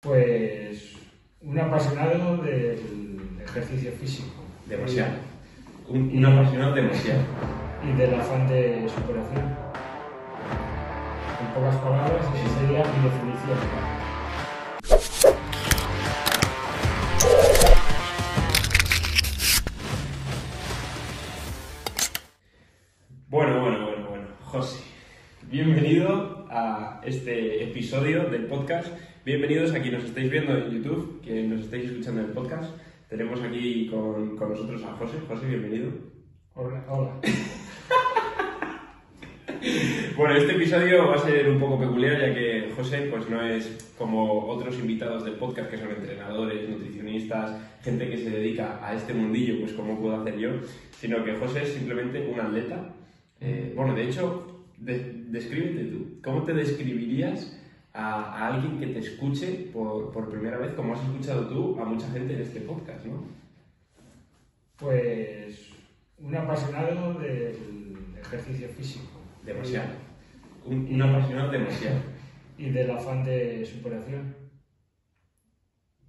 Pues un apasionado del ejercicio físico. Demasiado. Un, un apasionado demasiado. Y del afán de superación. En pocas palabras, esa sería mi definición. Bueno, bueno, bueno, bueno. José, bienvenido a este episodio del podcast. Bienvenidos a quienes nos estáis viendo en YouTube, que nos estáis escuchando en el podcast. Tenemos aquí con, con nosotros a José. José, bienvenido. Hola, hola. Bueno, este episodio va a ser un poco peculiar ya que José pues no es como otros invitados del podcast que son entrenadores, nutricionistas, gente que se dedica a este mundillo pues como puedo hacer yo, sino que José es simplemente un atleta. Eh, bueno, de hecho, de- descríbete tú. ¿Cómo te describirías a, a alguien que te escuche por, por primera vez, como has escuchado tú a mucha gente en este podcast, no? Pues un apasionado del ejercicio físico. Demasiado. Un, un apasionado demasiado. Y del afán de superación.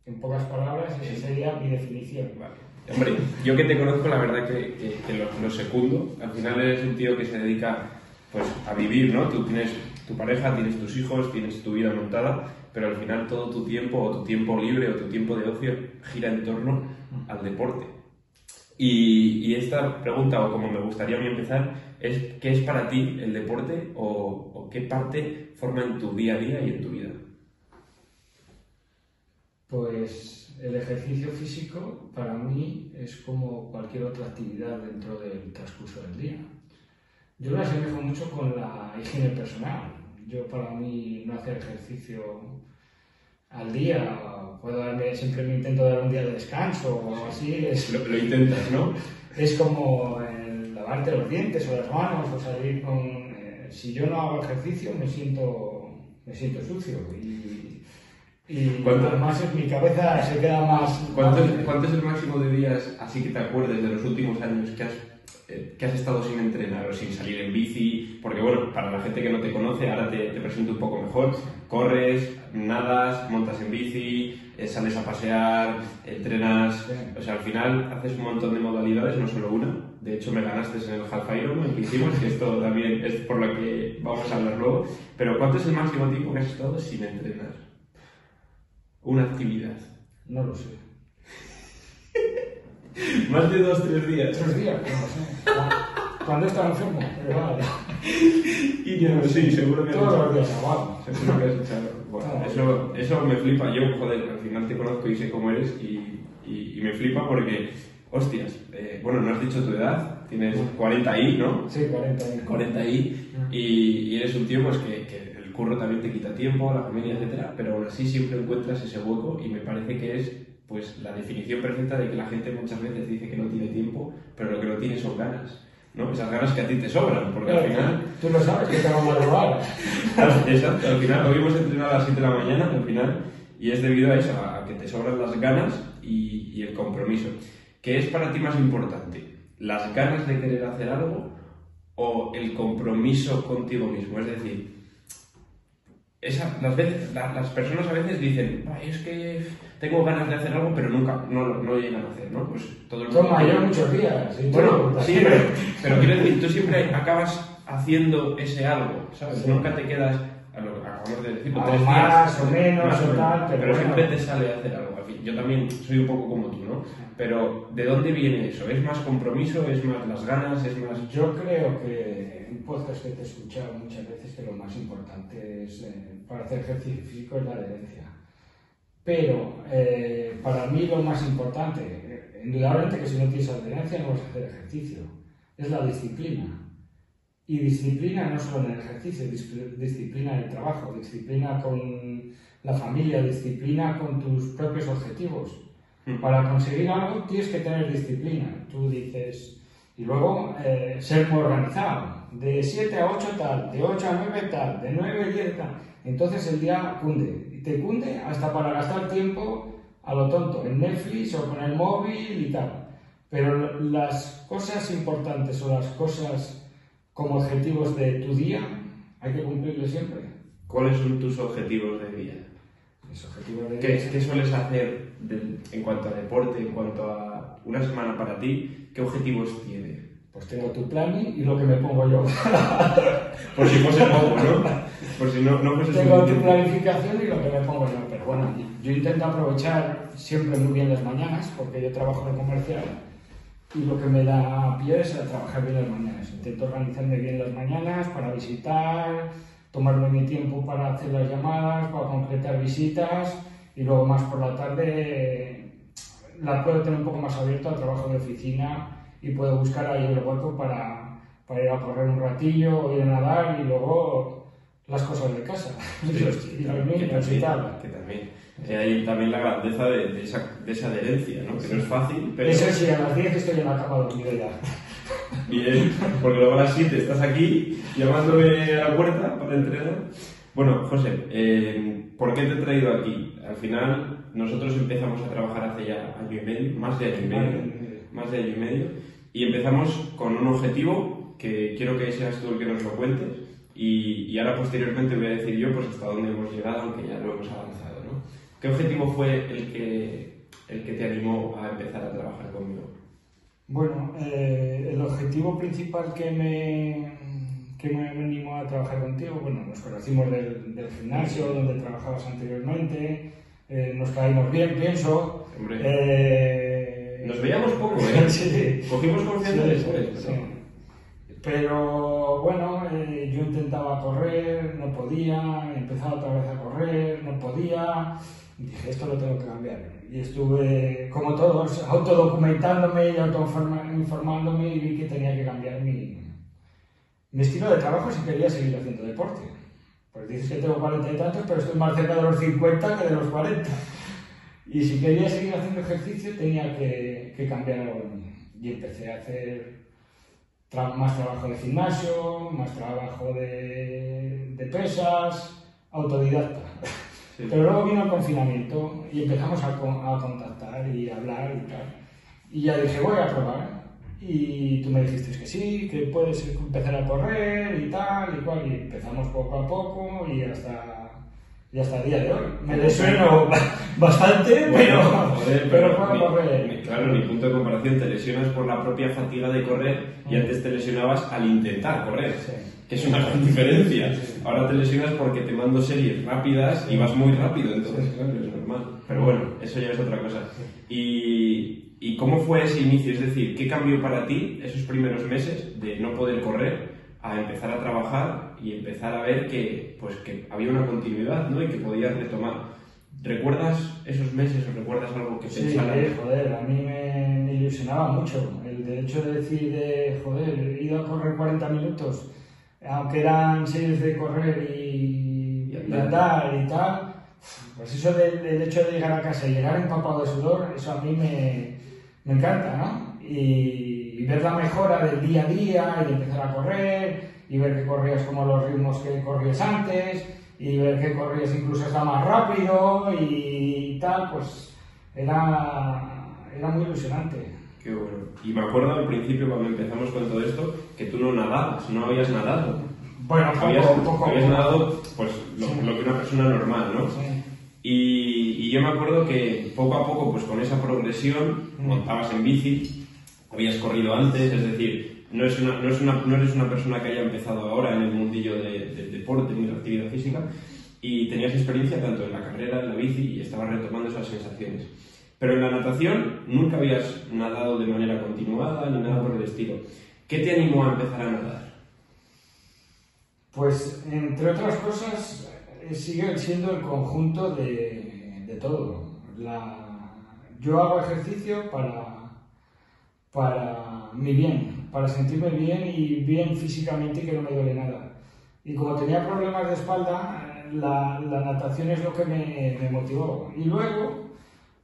En pocas palabras, esa sería mi definición. Vale. Hombre, yo que te conozco, la verdad que, que- que lo, lo secundo. Al final eres un tío que se dedica pues, a vivir, ¿no? Tú tienes tu pareja, tienes tus hijos, tienes tu vida montada, pero al final todo tu tiempo, o tu tiempo libre, o tu tiempo de ocio, gira en torno al deporte. Y, y esta pregunta, o como me gustaría a mí empezar, es ¿qué es para ti el deporte o, o qué parte forma en tu día a día y en tu vida? Pues el ejercicio físico para mí es como cualquier otra actividad dentro del transcurso del día. Yo lo asemejo mucho con la higiene personal. Yo para mí no hacer ejercicio al día, puedo darme, siempre me intento dar un día de descanso o algo así, es, Lo, lo intentas, ¿no? es como el lavarte los dientes o las manos o salir con... eh, si yo no hago ejercicio me siento, me siento sucio y, y además en mi cabeza se queda más... ¿Cuánto, más- es- cuánto es el máximo de días, así que te acuerdes, de los últimos años que has, eh, que has estado sin entrenar o sin salir en bici? Porque, bueno, para la gente que no te conoce, ahora te, presento un poco mejor. Corres, nadas, montas en bici, eh, sales a pasear, entrenas. O sea, al final haces un montón de modalidades, no solo una. De hecho, me ganaste en el Half Ironman que hicimos, que esto también es por lo que vamos a hablar luego. Pero, ¿cuánto es el máximo tiempo que has estado sin entrenar? Una actividad. No lo sé. Más de dos, tres días. Tres días, no sé. Cuando estaba enfermo, pero vale. Y yo, sí, seguro que has Todos los echado. días. Seguro que has. Bueno, Ah, eso, eso me flipa. Yo, joder, al final te conozco y sé cómo eres y, y, y me flipa porque, hostias, eh, bueno, no has dicho tu edad, tienes 40 y, ¿no? Sí, 40 años. 40 y, y, y eres un tío pues que, que el curro también te quita tiempo, la familia, etcétera, pero aún así siempre encuentras ese hueco y me parece que es pues la definición perfecta de que la gente muchas veces dice que no tiene tiempo, pero lo que no tiene son ganas, ¿no? Esas ganas que a ti te sobran, porque al final Tú lo sabes que tengo madrugar. Exacto, al final, hoy hemos entrenado a las 7 de la mañana, al final, y es debido a eso, a que te sobran las ganas y, y el compromiso. ¿Qué es para ti más importante? ¿Las ganas de querer hacer algo o el compromiso contigo mismo? Es decir, esa- las, veces, la- las personas a veces dicen, "Ay, es que tengo ganas de hacer algo, pero nunca no, lo- no llegan a hacer, ¿no? Pues todo el mundo Toma, yo muchos días. bueno, sí, pero, pero quiero decir, tú siempre acabas haciendo ese algo, ¿sabes? Sí. Nunca te quedas, a lo que acabamos de decir, tres más días, o menos más o tal, pero bueno. siempre te sale hacer algo. Yo también soy un poco como tú, ¿no? Pero ¿de dónde viene eso? ¿Es más compromiso? ¿Es más las ganas? ¿Es más...? Yo creo que podcast que te he escuchado muchas veces que lo más importante es, eh, para hacer ejercicio físico es la adherencia. Pero eh, para mí lo más importante, eh, indudablemente que si no tienes adherencia no vas a hacer ejercicio, es la disciplina. Y disciplina no solo en el ejercicio, dis- disciplina en el trabajo, disciplina con la familia, disciplina con tus propios objetivos. Para conseguir algo tienes que tener disciplina. Tú dices, y luego eh, ser muy organizado. De 7 a 8 tal, de 8 a 9 tal, de 9 a 10 tal. Entonces el día cunde. Y te cunde hasta para gastar tiempo a lo tonto, en Netflix o con el móvil y tal. Pero las cosas importantes o las cosas como objetivos de tu día hay que cumplirlos siempre. ¿Cuáles son tus objetivos de día? Mis objetivos de... ¿Qué, qué sueles hacer de- en cuanto a deporte, en cuanto a una semana para ti? ¿Qué objetivos tienes? Pues tengo tu plan y lo que me pongo yo. Por si fuese poco, ¿no? Por si no, no fuese tengo tu planificación y lo que me pongo yo. Pero bueno, yo intento aprovechar siempre muy bien las mañanas, porque yo trabajo de comercial y lo que me da pie es a trabajar bien las mañanas. Intento organizarme bien las mañanas para visitar, tomarme mi tiempo para hacer las llamadas, para concretar visitas y luego más por la tarde la puedo tener un poco más abierto al trabajo de oficina y puedo buscar ahí el hueco para, para ir a correr un ratillo o ir a nadar y luego las cosas de casa y que también, que también. Eh, hay también la grandeza de, de esa, de esa adherencia, ¿no? Que no es fácil, pero Eso sí, a las 10 estoy en la cama dormido ya. bien, porque luego a las 7 estás aquí llamándome a la puerta para entrenar. Bueno, José, eh, ¿por qué te he traído aquí? Al final, nosotros empezamos a trabajar hace ya año y medio, más de año y medio, más de año y medio, y empezamos con un objetivo que quiero que seas tú el que nos lo cuentes, y, y ahora posteriormente voy a decir yo pues hasta dónde hemos llegado, aunque ya lo hemos avanzado, ¿no? ¿Qué objetivo fue el que, el que te animó a empezar a trabajar conmigo? Bueno, eh, el objetivo principal que me, que me animó a trabajar contigo, bueno, nos conocimos del, del gimnasio donde trabajabas anteriormente, eh, nos caímos bien, pienso. Hombre, Eh, nos veíamos poco, ¿eh? sí. Cogimos confianza Sí, después. sí. pero- bueno, eh, yo intentaba correr, no podía, empezaba otra vez a correr, no podía. y Dije, esto lo tengo que cambiar. Y estuve, como todos, autodocumentándome y autoinformándome y vi que tenía que cambiar mi, mi estilo de trabajo si quería seguir haciendo deporte. Pues dices que tengo 40 y tantos, pero estoy más cerca de los 50 que de los 40. Y si quería seguir haciendo ejercicio tenía que, que cambiar algo mí. Y empecé a hacer tra- más trabajo de gimnasio, más trabajo de, de pesas, autodidacta. Sí. Pero luego vino el confinamiento y empezamos a, con- a contactar y a hablar y tal. Y ya dije, voy a probar. Y tú me dijiste que sí, que puedes empezar a correr y tal y cual. Y empezamos poco a poco y hasta, y hasta el día de hoy. Me desueno bastante, pero, Joder, pero puedo mi- correr. claro, mi punto de comparación, te lesionas por la propia fatiga de correr y Mm. antes te lesionabas al intentar correr, Sí. que es una gran diferencia. Ahora te lesionas porque te mando series rápidas y vas muy rápido, entonces claro, es normal. Pero bueno, eso ya es otra cosa. ¿Y, ¿Y cómo fue ese inicio? Es decir, ¿qué cambió para ti esos primeros meses de no poder correr a empezar a trabajar y empezar a ver que, pues, que había una continuidad ¿no? y que podías retomar? ¿Recuerdas esos meses o recuerdas algo que Sí, pensaras? eh, joder, a mí me, me ilusionaba mucho el de hecho de decir, de, joder, he ido a correr 40 minutos, aunque eran series de correr y, Y y andar. andar y tal, pues eso del, del hecho de llegar a casa y llegar empapado de sudor, eso a mí me, me encanta, ¿no? Y, y ver la mejora del día a día y empezar a correr y ver que corrías como los ritmos que corrías antes y ver que corrías incluso hasta más rápido y tal, pues era, era muy ilusionante. Qué bueno. Y me acuerdo al principio cuando empezamos con todo esto que tú no nadabas, no habías nadado. Bueno, poco, habías, poco, habías poco. nadado pues lo, Sí. lo que una persona normal, ¿no? Sí. Y, y yo me acuerdo que poco a poco, pues con esa progresión, Mm. montabas en bici, habías corrido antes, es decir, no, es una, no, es una, no eres una persona que haya empezado ahora en el mundillo de- del deporte ni de la actividad física, y tenías experiencia tanto en la carrera, en la bici, y estabas retomando esas sensaciones. Pero en la natación nunca habías nadado de manera continuada ni nada por el estilo. ¿Qué te animó a empezar a nadar? Pues, entre otras cosas, eh, sigue siendo el conjunto de, de todo. La- yo hago ejercicio para, para mi bien, para sentirme bien y bien físicamente que no me duele nada. Y como tenía problemas de espalda, la, la natación es lo que me, me motivó. Y luego,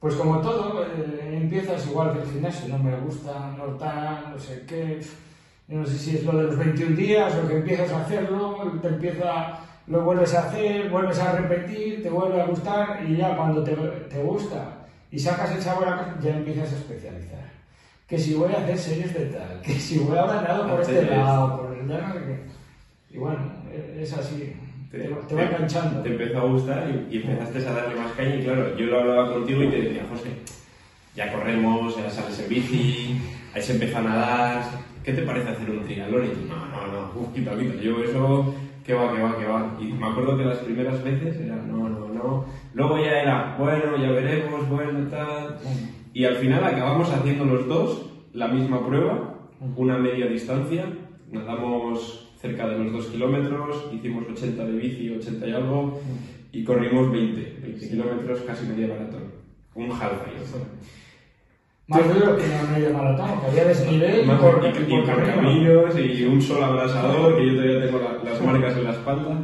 pues como todo, eh, empiezas igual que el gimnasio, no me gusta, no tal, no sé qué. No sé si es lo de los 21 días o que empiezas a hacerlo, te empieza, lo vuelves a hacer, vuelves a repetir, te vuelve a gustar y ya cuando te, te gusta y sacas el sabor ya empiezas a especializar. Que si voy a hacer series de tal, que si voy a hablar por este lado, por el sé qué. Y bueno, e- es así. te, te va enganchando. Te empezó a gustar y, y empezaste a darle más caña y claro, yo lo hablaba contigo y te decía, José, ya corremos, ya sales en bici, ahí se empieza a nadar, ¿qué te parece hacer un triatlón? Y tú, no, no, no, uf, quita, quita, yo eso, que va, que va, que va. Y me acuerdo que las primeras veces era, no, no, no. Luego ya era, bueno, ya veremos, bueno, tal. Y al final acabamos haciendo los dos la misma prueba, una media distancia, nadamos cerca de los 2 kilómetros, hicimos 80 de bici, 80 y algo, y corrimos 20, 20 kilómetros, casi media maratón. Un half Más duro que una media maratón, que había desnivel y Más- por, y, y y por por camino. caminos y un sol abrasador, que yo todavía tengo la- las marcas en la espalda.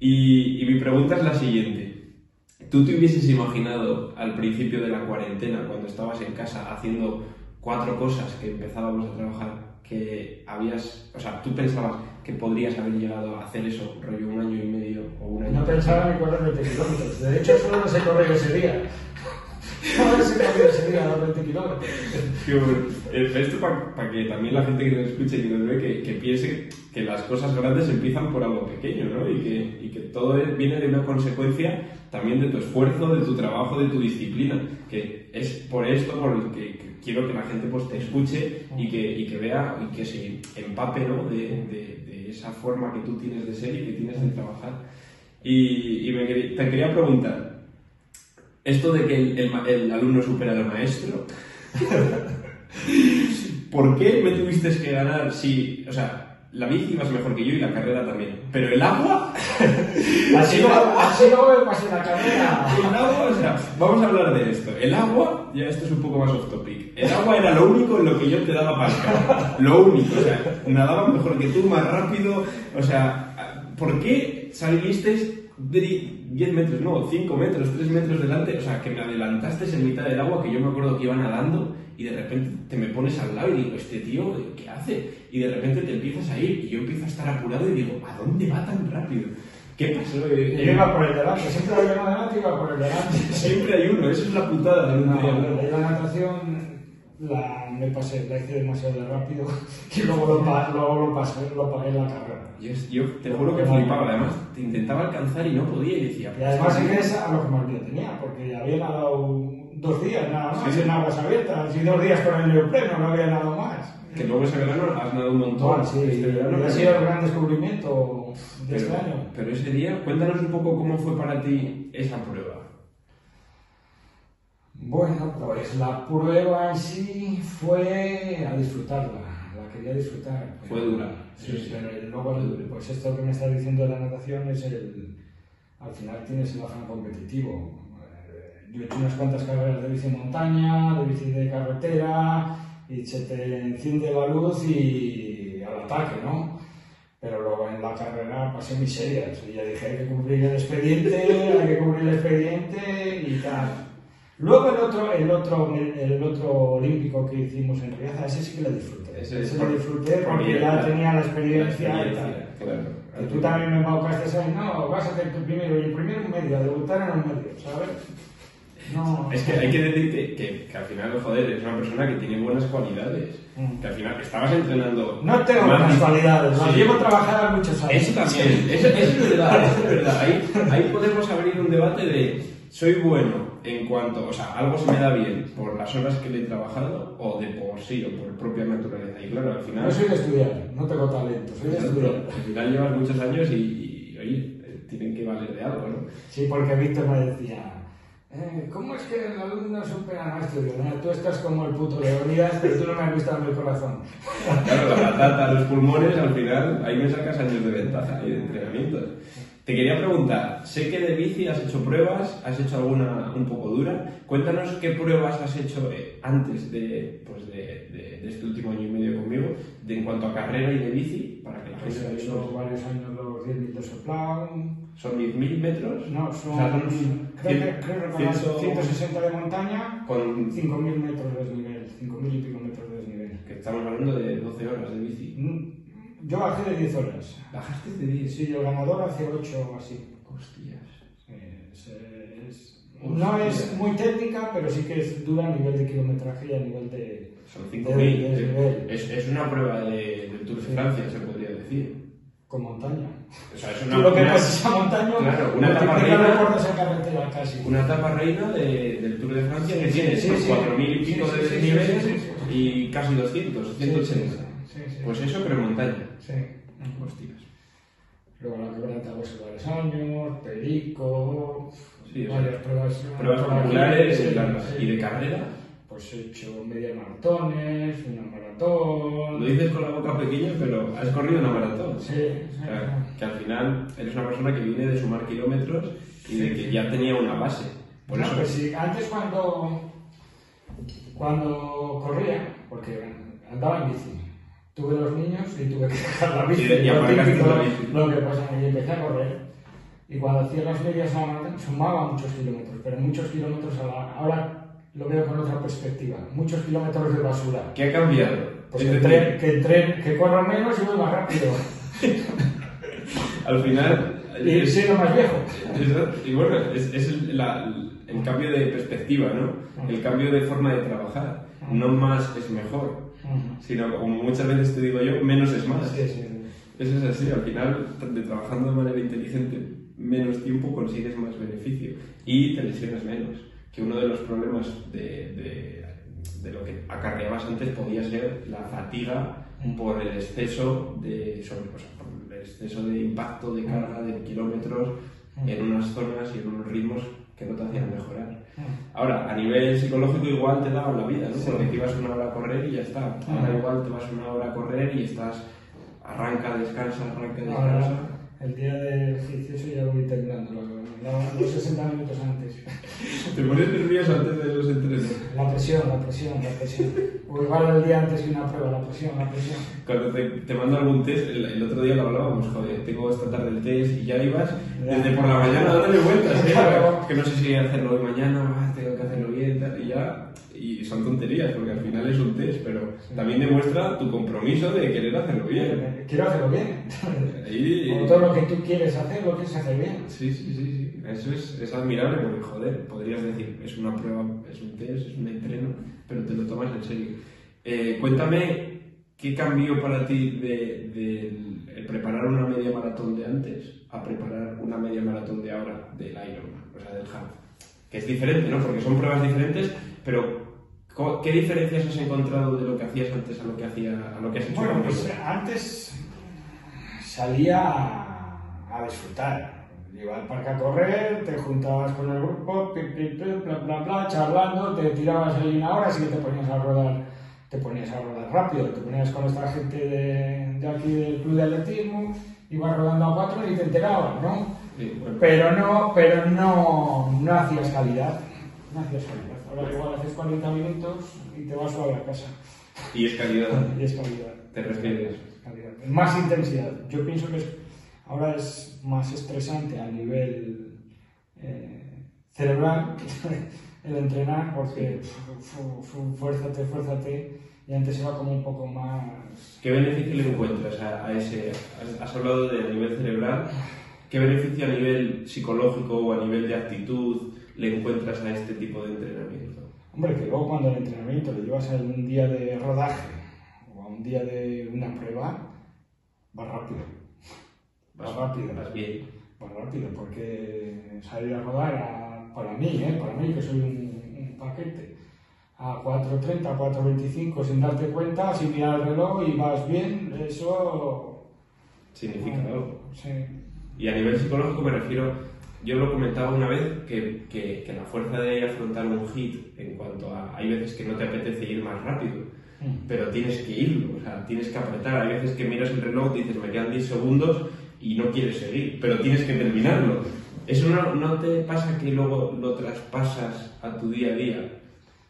Y, y mi pregunta es la siguiente. ¿Tú te hubieses imaginado al principio de la cuarentena, cuando estabas en casa haciendo cuatro cosas que empezábamos a trabajar, que habías, o sea, tú pensabas que podrías haber llegado a hacer eso, rollo un año y medio o un año? No pensaba ni correr 20 kilómetros. De hecho, solo no sé correr ese día. Solo sé correr ese día los 20 kilómetros. Eh, Esto para que también la gente que nos escuche y nos ve que, que piense que las cosas grandes empiezan por algo pequeño, ¿no? Y que, y que todo viene de una consecuencia también de tu esfuerzo, de tu trabajo, de tu disciplina. Que es por esto por el que, que quiero que la gente pues, te escuche y que, y que vea y que se empape ¿no? de, de- de esa forma que tú tienes de ser y que tienes de trabajar. Y, y me te quería preguntar, esto de que el, el el alumno supera al maestro, ¿por qué me tuviste que ganar si, o sea, la bici ibas mejor que yo y la carrera también, pero el agua, Así así no me pasé la carrera. el agua, o sea, vamos a hablar de esto. El agua, ya esto es un poco más off topic. El agua era lo único en lo que yo te daba pasca. Lo único, o sea, nadaba mejor que tú, más rápido. O sea, ¿por qué saliste 10 metros, no, 5 metros, 3 metros delante? O sea, que me adelantaste en mitad del agua, que yo me acuerdo que iba nadando y de repente te me pones al lado y digo, este tío, ¿qué hace? Y de repente te empiezas a ir y yo empiezo a estar apurado y digo, ¿a dónde va tan rápido? ¿Qué pasó? Eh, Yo iba por el delante, siempre uno delante y iba por el delante. Siempre hay uno, eso es la putada de un No, triatlón. la natación la, me pasé, la hice demasiado rápido y luego lo, luego lo pasé, lo pagué en la carrera. Yo, yo te juro que flipaba, además, te intentaba alcanzar y no podía y decía... Y además ingresa a lo que más bien tenía, porque había nadado dos días nada más Sí. en aguas abiertas y dos días con el neopreno, no había nadado más. Que luego ese verano has nadado un montón. Sí, este verano, ha sido el gran descubrimiento de este año. pero ese día, cuéntanos un poco cómo fue para ti esa prueba. Bueno, pues la prueba en sí fue a disfrutarla, la quería disfrutar. Fue dura. Sí, Sí, pero luego, pues esto que me estás diciendo de la natación es el. Al final tienes el afán competitivo. Eh, Yo he hecho unas cuantas carreras de bici en montaña, de bici de carretera, y se te enciende la luz y al ataque, ¿no? Pero luego en la carrera pasé miserias y ya dije hay que cumplir el expediente, hay que cumplir el expediente y tal. Luego el otro, el otro, el otro olímpico que hicimos en Riaza, ese sí que lo disfruté. Ese Ese, es lo disfruté porque ya- tenía la La experiencia, y tal. experiencia, claro. Que tú también me embaucaste ahí, no, vas a hacer tu primero, y el primero medio, a debutar en un medio, ¿sabes? No. Es que hay que decir que, que, que al final, joder, es una persona que tiene buenas cualidades. Mm. Que al final estabas entrenando. No tengo buenas cualidades, Sí. llevo trabajadas muchos años. Eso también, eso, eso es verdad, eso es verdad. Ahí, ahí podemos abrir un debate de soy bueno en cuanto, o sea, algo se me da bien por las horas que le he trabajado o de por sí o por propia naturaleza. Y claro, al final, No soy de estudiar, no tengo talento, soy de estudiar. al final llevas muchos años y, y, oye, tienen que valer de algo, ¿no? Sí, porque Víctor me decía, eh, ¿cómo es que el alumno supera al? Digo, "Mira, tú estás como el puto Leonidas, pero tú no me has visto en el corazón. Claro, la patata, los pulmones, al final, ahí me sacas años de ventaja y de entrenamientos. Te quería preguntar, sé que de bici has hecho pruebas, has hecho alguna un poco dura. Cuéntanos qué pruebas has hecho eh, antes de, pues de, de- de este último año y medio conmigo, de, en cuanto a carrera y de bici, para que la Pues gente he hecho los- varios años los 10.000 de soplado, Son 10.000 metros. no, son O sea, son creo, que, creo recordar, ciento- 160 de montaña, Con, 5.000 metros de desnivel, 5.000 y pico metros de desnivel. que estamos hablando de 12 horas de bici. Mm, Yo bajé de 10 horas. Bajaste de 10. Sí, el ganador hace 8 o así. Hostias. Es- es- no es muy técnica, pero sí que es dura a nivel de kilometraje y a nivel de... Son de 5.000. desnivel. Es, es una prueba de, del Tour de Francia, se podría decir. con montaña. O sea, es Tú una, lo que pasas esa montaña, Claro, una etapa reina. esa carretera casi. una etapa reina de- del Tour de Francia que Sí, tiene sí, sí. 4.000 y pico Sí, de sí, sí, sí, sí, sí, sí. y casi 200, 180. Pues eso, montaña. Sí. Hostias. Luego la quebranta pues varios años, Perico, Sí, varias pruebas. Pruebas populares sí, y de carrera. Pues he hecho media maratones, una maratón. Lo dices con la boca pequeña, pero has corrido una maratón. Sí, sí. O sea, que al final eres una persona que viene de sumar kilómetros y de que ya tenía una base. Por No, eso, pues sí, antes cuando, cuando corría, porque andaba en bici, tuve los niños y tuve que dejar la bici. Y lo típico. Lo que pasa, y empecé a correr. Y cuando hacía las medias a la maratón, sumaba muchos kilómetros, pero muchos kilómetros a la... Ahora lo veo con otra perspectiva, muchos kilómetros de basura. ¿qué ha cambiado? Pues Es que, entren, que, entren, que corro menos y voy más rápido. al final... Y es- sigo más viejo. Eso, y bueno, es, es el, la- el cambio de perspectiva, ¿no? El cambio de forma de trabajar. No más es mejor, sino como muchas veces te digo yo, menos es más. Sí, sí. Eso es así, al final, de trabajando de manera inteligente, menos tiempo consigues más beneficio y te lesionas menos. Que uno de los problemas de, de, de lo que acarreabas antes podía ser la fatiga por el exceso de, sobre, o sea, por el exceso de impacto de carga de kilómetros en unas zonas y en unos ritmos que no te hacían mejorar. Ahora, a nivel psicológico igual te daban la vida, ¿no? Sí. Porque te ibas una hora a correr y ya está. Ahora igual te vas una hora a correr y estás arranca, descansa, arranca, descansa. Ahora, el día del ejercicio ya voy terminando, los, los 60 minutos antes. Te pones nervioso antes de los entrenos. La presión, la presión, la presión. O igual el día antes de una prueba, la presión, la presión. Cuando te, te mando algún test, el, el otro día lo hablábamos, joder, tengo esta tarde el test y ya ibas desde por la mañana dándole vueltas, ¿eh? Que no sé si hacerlo hoy mañana, ah, tengo que hacerlo ya, y son tonterías, porque al final es un test, pero también demuestra tu compromiso de querer hacerlo bien. Quiero hacerlo bien. Y- Como todo lo que tú quieres hacer, lo quieres hacer bien. Sí, sí, sí, sí. Eso es, es admirable porque, joder, podrías decir, es una prueba, es un test, es un entreno, pero te lo tomas en serio. Eh, cuéntame, ¿qué cambió para ti de, de el preparar una media maratón de antes a preparar una media maratón de ahora del Ironman, o sea, del half? Que es diferente, ¿no? Porque son pruebas diferentes, pero ¿qué diferencias has encontrado de lo que hacías antes a lo que, hacía, a lo que has hecho Bueno, ahora? pues antes salía a, disfrutar. Iba al parque a correr, te juntabas con el grupo, pi, pi, pi, bla, bla, bla, charlando, te tirabas ahí una hora, así que te ponías a rodar, te ponías a rodar rápido, te ponías con esta gente de, de aquí del club de atletismo, ibas rodando a cuatro y te enterabas, ¿no? Sí, bueno. Pero no, pero no, no hacías calidad, no hacías calidad. Ahora igual haces 40 minutos y te vas suave a casa. Y es calidad. Y es calidad. ¿Te refieres? Calidad. Más intensidad. Yo pienso que es- ahora es más estresante a nivel eh, cerebral el entrenar porque fu- fu- fu- fuérzate, fuérzate y antes era como un poco más... ¿Qué beneficio le encuentras a, a ese? Has, has hablado de a nivel cerebral. ¿Qué beneficio a nivel psicológico o a nivel de actitud le encuentras a este tipo de entrenamiento? Hombre, que luego cuando el entrenamiento lo llevas a un día de rodaje o a un día de una prueba, vas rápido. Vas rápido. Vas bien. Pues rápido, porque salir a rodar, a- para mí, ¿eh? para mí que soy un, un paquete, a 4.30, 4.25 sin darte cuenta, sin mirar el reloj y vas bien, eso... Significa algo. Sí. Y a nivel psicológico me refiero, yo lo comentaba una vez, que, que, que la fuerza de afrontar un hit en cuanto a... Hay veces que no te apetece ir más rápido, Mm. pero tienes que irlo, o sea, tienes que apretar. Hay veces que miras el reloj, dices, me quedan 10 segundos y no quieres seguir, pero tienes que terminarlo. ¿Eso no, no te pasa que luego lo traspasas a tu día a día?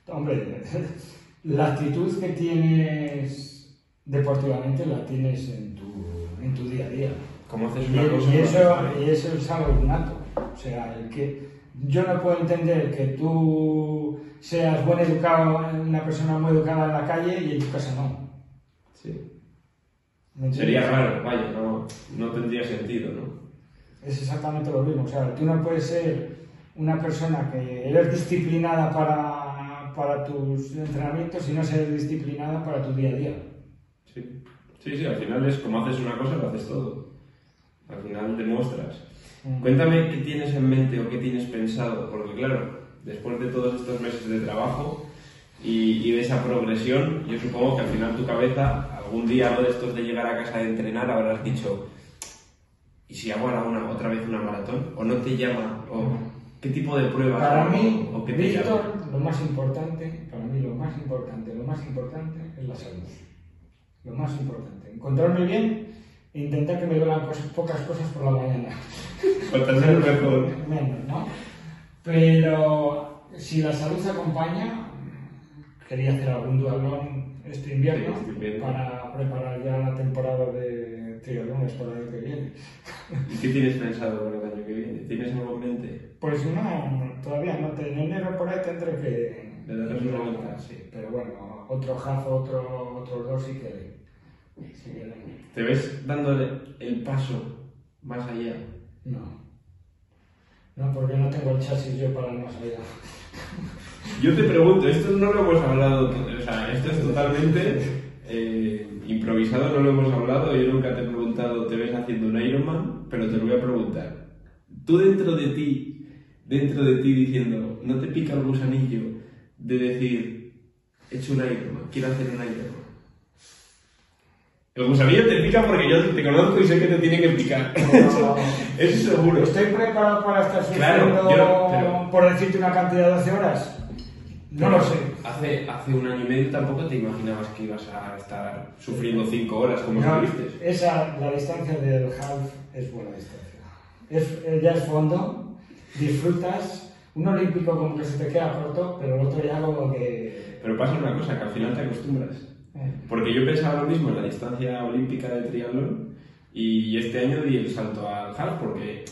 Hombre, la actitud que tienes deportivamente la tienes en tu, en tu día a día. Como haces Y, cosa... eso, y eso es algo innato. O sea, el que yo no puedo entender que tú seas buen educado, una persona muy educada en la calle y en tu casa no. Sí. Sería raro, vaya, no, no tendría sentido, ¿no? Es exactamente lo mismo. O sea, tú no puedes ser una persona que eres disciplinada para, para tus entrenamientos y no ser disciplinada para tu día a día. Sí. sí, sí, al final es como haces una cosa, lo haces todo. Al final demuestras. Mm. Cuéntame qué tienes en mente o qué tienes pensado, porque claro, después de todos estos meses de trabajo y, y de esa progresión, yo supongo que al final tu cabeza, algún día algo de estos de llegar a casa de entrenar, habrás dicho, ¿y si hago ahora una, otra vez una maratón? ¿O no te llama? ¿O qué tipo de pruebas? Para o- mí, o qué te llama? Víctor, lo más importante, para mí lo más importante, lo más importante es la salud. Lo más importante. Encontrarme bien intentar que me duelan cosas- pocas cosas por la mañana. Cuantas mejor. Menos, ¿no? Pero si la salud acompaña, quería hacer algún dualón este invierno Sí, este invierno. para preparar ya la temporada de triatlones para el año que viene. ¿Y qué tienes pensado para el año que viene? ¿Tienes algo en mente? Pues no, todavía no. En enero por ahí tendré que... Le darás una vuelta. Sí, pero bueno, otro half, otro, otros dos sí que... ¿Te ves dándole el paso más allá? no. No, porque no tengo el chasis yo para ir más allá. Yo te pregunto, esto no lo hemos hablado, o sea, esto es totalmente eh, improvisado, no lo hemos hablado, yo nunca te he preguntado, ¿te ves haciendo un Ironman? Pero te lo voy a preguntar. Tú dentro de ti, dentro de ti diciendo, ¿no te pica el gusanillo de decir, he hecho un Ironman, quiero hacer un Ironman? El gusanillo te pica porque yo te conozco y sé que te tiene que picar. No. Eso seguro. ¿Estoy preparado para estar Claro, sufriendo yo- pero- por decirte una cantidad de 12 horas? No lo sé. Hace, hace un año y medio tampoco te imaginabas que ibas a estar sufriendo 5 horas como No, estuviste. esa, la distancia del half es buena distancia. Es, eh, ya es fondo, disfrutas. Un olímpico como que se te queda corto, pero el otro ya como que... Pero pasa una cosa, que al final te acostumbras. Eh, Porque yo pensaba lo mismo en la distancia olímpica de triatlón y este año di el salto al half porque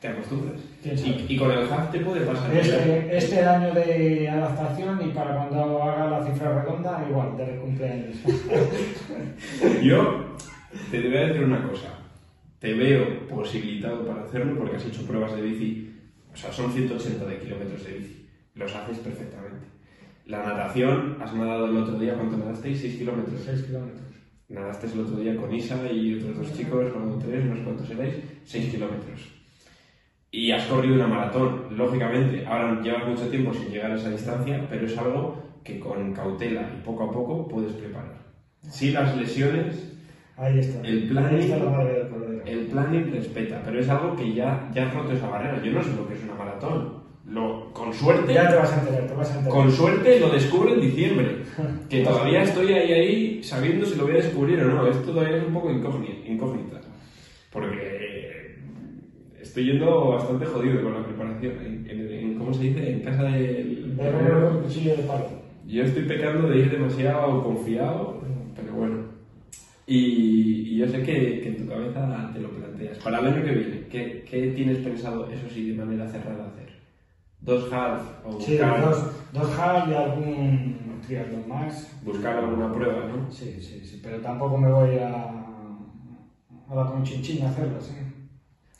te acostumbras. Y, y con el half te puede pasar. Este, este año de adaptación y para cuando haga la cifra redonda, igual, de cumpleaños. Yo te voy a decir una cosa. Te veo posibilitado para hacerlo porque has hecho pruebas de bici. O sea, son 180 de kilómetros de bici. Los haces perfectamente. La natación, has nadado el otro día, ¿cuánto nadasteis? 6 kilómetros. 6 kilómetros. Nadaste el otro día con Isa y otros dos chicos, o tres, no sé cuántos erais, 6 kilómetros. Y has corrido una maratón, lógicamente. Ahora llevas mucho tiempo sin llegar a esa distancia, pero es algo que con cautela y poco a poco puedes preparar. Si las lesiones, Ahí está. El plan- Ahí está la madre del cordero. el planning respeta, pero es algo que ya, ya has roto esa barrera. Yo no sé lo que es una maratón. Lo, con suerte, Ya te vas a enterar, te vas a enterar. con suerte lo descubro en diciembre. Que todavía estoy ahí, ahí sabiendo si lo voy a descubrir o no. Esto todavía es un poco incógnita. Porque estoy yendo bastante jodido con la preparación. En, en- en- ¿Cómo se dice? En casa del... De romper un cuchillo de palo. Yo estoy pecando de ir demasiado confiado, pero bueno. Y, y yo sé que, que en tu cabeza te lo planteas. Para el año que viene, ¿qué, qué tienes pensado, eso sí, de manera cerrada hacer? ¿Dos half o Sí, buscar, dos, dos half y algún triatlón más. buscar alguna prueba, no? Sí, sí, sí, pero tampoco me voy a, a la conchinchina a hacerlo, sí.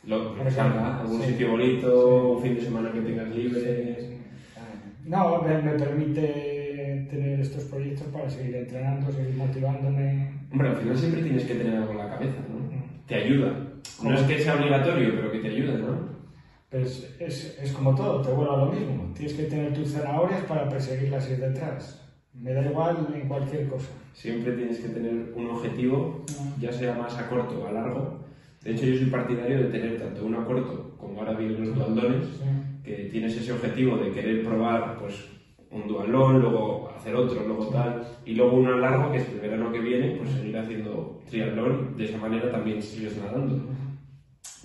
Lo, salga, algún sí. sitio bonito, un fin de semana que tengas libre. No, me, me permite tener estos proyectos para seguir entrenando, seguir motivándome. Hombre, al final siempre tienes que tener algo en la cabeza, ¿no? Mm. Te ayuda. No es que sea obligatorio, pero que te ayuda, ¿no? Pues es, es como todo, te vuelvo a lo mismo. Tienes que tener tus zanahorias para perseguirlas ir detrás. Me da igual en cualquier cosa. Siempre tienes que tener un objetivo, ya sea más a corto o a largo. De hecho, yo soy partidario de tener tanto uno a corto como ahora vienen los dualdones, Sí. que tienes ese objetivo de querer probar pues, un dualón, luego hacer otro, luego tal, y luego uno a largo, que es el verano que viene, pues seguir haciendo triatlón, de esa manera también sigues nadando.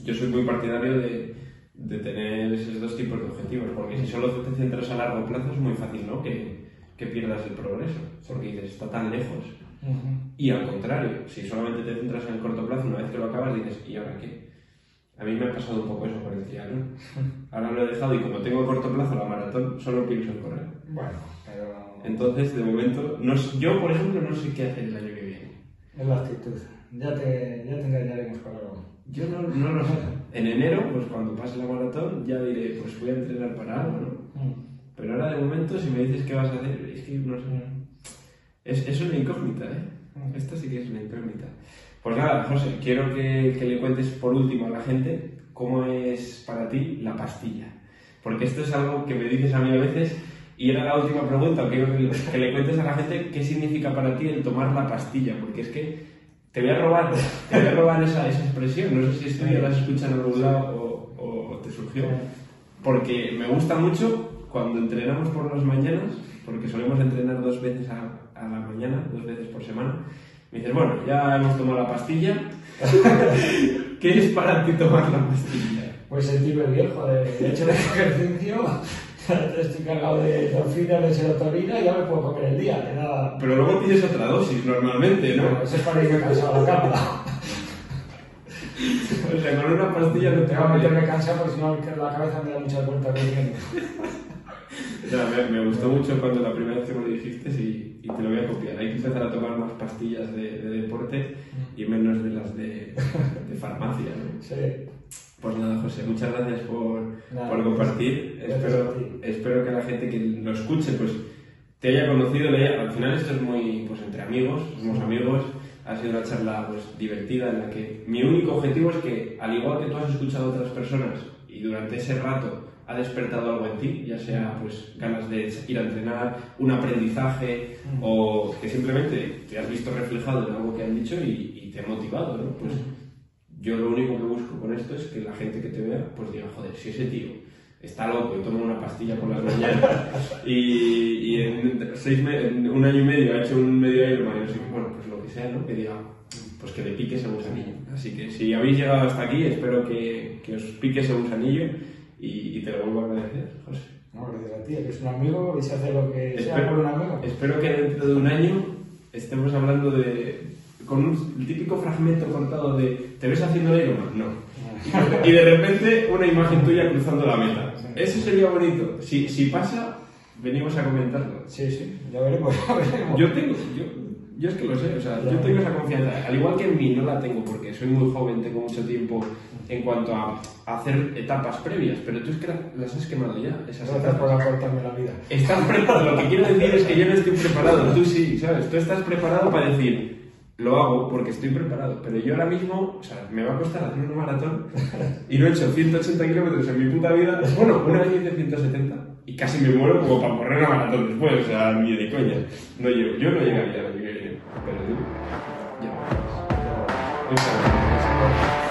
Yo soy muy partidario de, de tener esos dos tipos de objetivos, porque si solo te centras a largo plazo es muy fácil ¿no? que, que pierdas el progreso, porque dices, está tan lejos. Ujú. Y al contrario, si solamente te centras en el corto plazo, una vez que lo acabas dices, ¿y ahora qué? A mí me ha pasado un poco eso con el triatlón. Ahora lo he dejado y como tengo corto plazo la maratón, solo pienso en correr. Bueno, pero Entonces, de momento, no yo, por ejemplo, no sé qué hacer el año que viene. es la actitud. Ya te, ya te engañaremos con algo. Yo no, no lo sé. En enero, pues cuando pase la maratón, ya diré, pues voy a entrenar para algo, ¿no? Mm. Pero ahora, de momento, si me dices qué vas a hacer, es que no sé. Es, es una incógnita, ¿eh? Mm. Esta sí que es una incógnita. Pues nada, José, quiero que, que le cuentes por último a la gente cómo es para ti la pastilla. Porque esto es algo que me dices a mí a veces y era la última pregunta, quiero que, que le cuentes a la gente qué significa para ti el tomar la pastilla, porque es que te voy a robar, te voy a robar esa, esa expresión, no sé si esto ya la has escuchado en algún lado o, o te surgió, porque me gusta mucho cuando entrenamos por las mañanas, porque solemos entrenar dos veces a, a la mañana, dos veces por semana, me dices, bueno, ya hemos tomado la pastilla, ¿qué es para ti tomar la pastilla? Pues sentirme viejo, de, de hecho de ejercicio, estoy cargado de endorfina, de serotonina y ya me puedo comer el día, de nada. Pero luego tienes otra dosis normalmente, ¿no? Bueno, eso es para irme cansado a la cama. O sea, con una pastilla no te va a meterme meter. cansado porque si no la cabeza me da muchas vueltas. Ya, me, me gustó mucho cuando la primera vez que me lo dijiste y, y te lo voy a copiar. Hay que empezar a tomar más pastillas de, de deporte y menos de las de, de farmacia, ¿no? Sí. Pues nada, José, muchas gracias por, Nada, por compartir. gracias Espero, espero que la gente que lo escuche pues te haya conocido. le haya- Al final esto es muy pues entre amigos, somos amigos. Ha sido una charla pues divertida en la que mi único objetivo es que, al igual que tú has escuchado a otras personas y durante ese rato ha despertado algo en ti, ya sea pues ganas de ir a entrenar, un aprendizaje o que simplemente te has visto reflejado en algo que han dicho y, y te ha motivado, ¿no? Pues yo lo único que busco con esto es que la gente que te vea, pues diga, joder, si ese tío está loco y toma una pastilla por las mañanas y, y en, seis en un año y medio ha hecho un medio Ironman y bueno, pues lo que sea, ¿no? Que diga, pues que le pique ese gusanillo. Así que si habéis llegado hasta aquí, espero que, que os pique ese gusanillo y, y te lo vuelvo a agradecer, José. No, gracias a ti, eres un amigo y se hace lo que sea Espero- por un amigo. Espero que dentro de un año estemos hablando de. con un, el típico fragmento cortado de. ¿Te ves haciendo el Ironman? No. Y de repente una imagen tuya cruzando la meta. Eso sería bonito. Si, si pasa, venimos a comentarlo. Sí, sí, ya veremos, ya veremos. Yo tengo. Yo, yo es que lo sé, o sea, yo tengo esa confianza. Al igual que en mí no la tengo porque soy muy joven, tengo mucho tiempo en cuanto a hacer etapas previas, pero tú es que la- las has quemado ya, esas Gracias etapas. por aportarme la vida. Estás preparado. Lo que quiero decir es que yo no estoy preparado. Tú sí, ¿sabes? Tú estás preparado para decir, lo hago porque estoy preparado. Pero yo ahora mismo, o sea, me va a costar hacer un maratón y no he hecho 180 kilómetros en mi puta vida. Bueno, una vez hice 170 y casi me muero como para correr una maratón después. O sea, ni de coña. No llego. Yo no llegaría a lo que viene. Pero tú, ya. Muchas gracias.